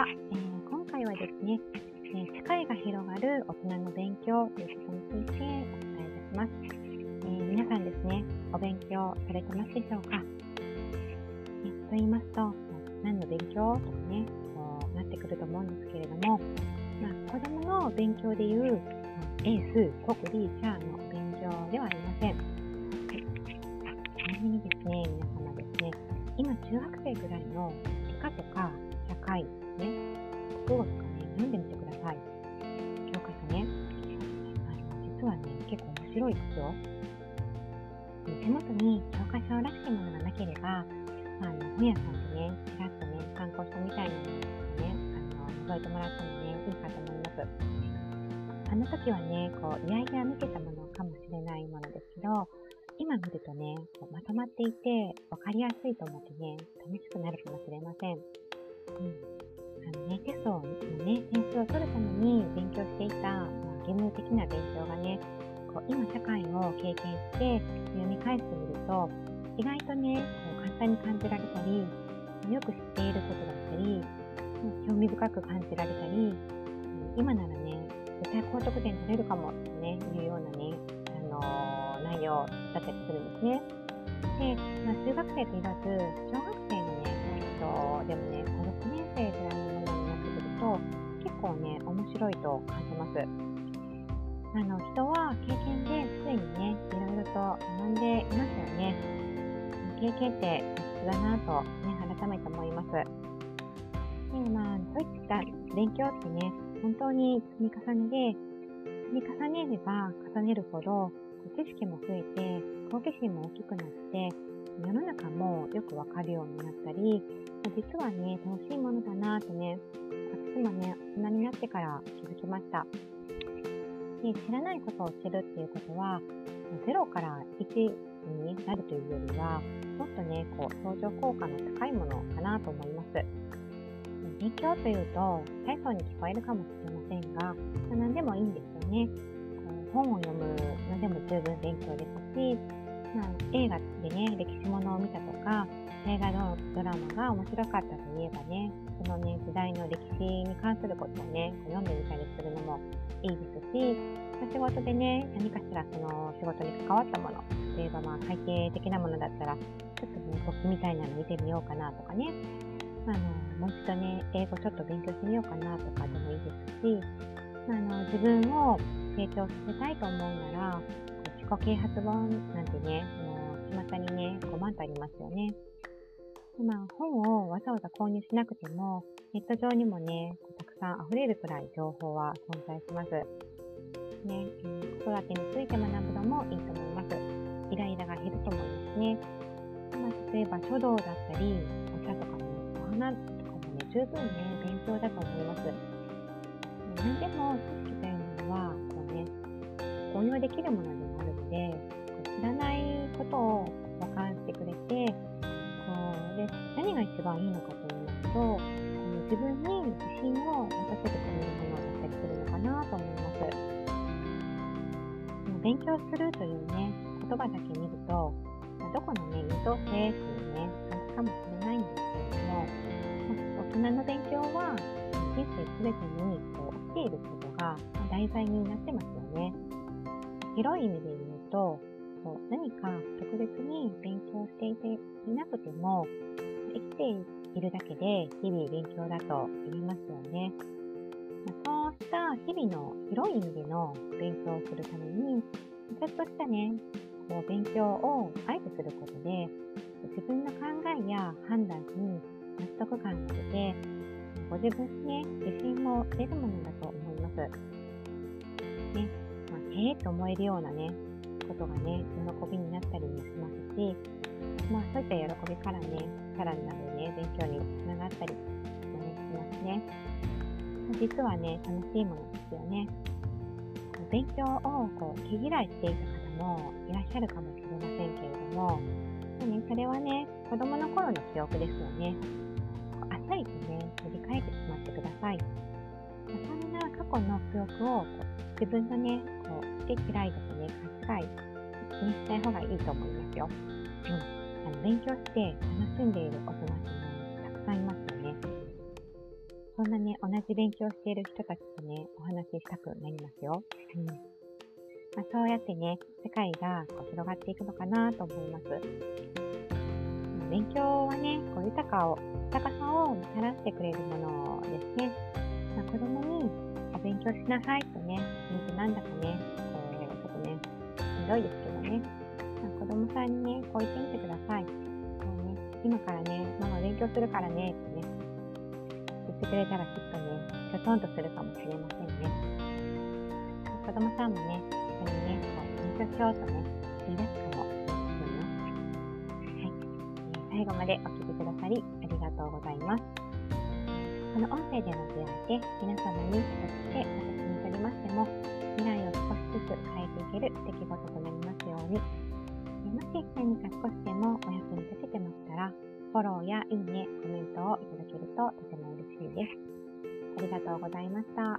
は、えー、今回はですね、えー、世界が広がる大人の勉強ということについてお伝えいたします。えー、皆さんですね、お勉強されてますでしょうか、えー、と言いますと、何の勉強とかね、こうなってくると思うんですけれども、まあ、子供の勉強でいう、英数、国理、社の勉強ではありません。ちなみにですね、皆様ですね、今中学生ぐらいの理科とかで。手元に教科書らしきものがなければ、あの本屋さんでね、ちらっとね、参考書みたいなものとかね、あの、覗いてもらってもね、いいかと思います。あの時はね、こう、いやいや見てたものかもしれないものですけど、今見るとね、こうまとまっていて、わかりやすいと思ってね、楽しくなるかもしれません。うん。あのね、テストのね、点数を取るために勉強していた、まあ、義務的な勉強がね、こう今社会を経験して読み返してみると、意外とね、こう簡単に感じられたり、よく知っていることだったり、興味深く感じられたり、今ならね、絶対高得点取れるかもって、いうようなね、あのー、内容だったりするんですね。で、まあ、中学生と言わず、小学生のね、人でもね、5、6年生ぐらいのものになってくると、結構ね、面白いと感じます。あの、人は経験ですでにね、いろいろと学んでいますよね。経験って必須だなとね、改めて思います。で、まあ、そういった勉強ってね、本当に積み重ねで、積み重ねれば重ねるほど、知識も増えて、好奇心も大きくなって、世の中もよくわかるようになったり、実はね、楽しいものだなとね、私もね、大人になってから気づきました。で知らないことを知るっていうことは、0から1になるというよりは、もっとね、こう、相乗効果の高いものかなと思います。勉強というと、大層に聞こえるかもしれませんが、何でもいいんですよね。本を読むのでも十分勉強ですし、まあ、映画でね、歴史ものを見たとか、ドラマが面白かったといえばね、そのね、時代の歴史に関することをね、読んでみたりするのもいいですし、仕事でね、何かしらその仕事に関わったもの、例えばまあ会計的なものだったら、ちょっとね、僕みたいなの見てみようかなとかね、あの、もう一度ね、英語ちょっと勉強してみようかなとかでもいいですし、あの、自分を成長させたいと思うなら、自己啓発本なんてね、もう巷にね、5万とありますよね。まあ、本をわざわざ購入しなくても、ネット上にもね、たくさん溢れるくらい情報は存在します。ね、子育てについて学ぶのもいいと思います。イライラが減ると思いますね。まあ、例えば書道だったり、お茶とかね、お花とかもね、十分ね、勉強だと思います。何でも知識というものは、こうね、応用できるものでもあるので、知らないことを何が一番いいのかといますと、自分に自信を持たせてくれるものだったりするのかなと思います。勉強するというね、言葉だけ見ると、どこのね、優等生っていうね、感じかもしれないんですけれども、大人の勉強は人生すべてにこう起きていることが題材になってますよね。広い意味で言うと、こう何か特別に勉強していていなくても、生きているだけで日々勉強だと言いますよね。そうした日々の広い意味での勉強をするために、ちょっとしたね、こう勉強をあえてすることで、自分の考えや判断に納得感が出て、ご自分にね、自信も出るものだと思います。ね、まあ、へえと思えるようなね、ことがね、喜びになったりもしますし、まあそういった喜びからね、さらなるね、勉強につながったりもね、しますね。実はね、楽しいものですよね。勉強をこう毛嫌いしていた方もいらっしゃるかもしれませんけれども、まね、それはね、子供の頃の記憶ですよね。あっさりとね、振り返ってしまってください。そんな過去の記憶をこう自分のね、こう好き嫌いとかね、回にしたい方がいいと思いますよ。うん。あの勉強して楽しんでいる大人ってたくさんいますよね。そんなね、同じ勉強している人たちとね、お話ししたくなりますよ。うんまあ、そうやってね、世界がこう広がっていくのかなと思います。勉強はね、こう豊かを、豊かさをもたらしてくれるものですね。まあ、子供にお勉強しなさいとね、なんだかね、こうちょっとね、しんどいですけどね、供さんにね、こう言ってみてください。こうね、今からね、ママ勉強するからね、ってね、言ってくれたらきっとね、きょとんとするかもしれませんね。子供さんもね、一緒にね、こう勉強しようとね、言い出すかもしれません。はい。最後までお聴きくださりありがとうございます。この音声での出会いで皆様に、そして私にとりましても、未来を少しずつ変えていける出来事となりますように。もし何か少しでもお役に立ててますか？ら、フォローやいいね、コメントをいただけるととても嬉しいです。ありがとうございました。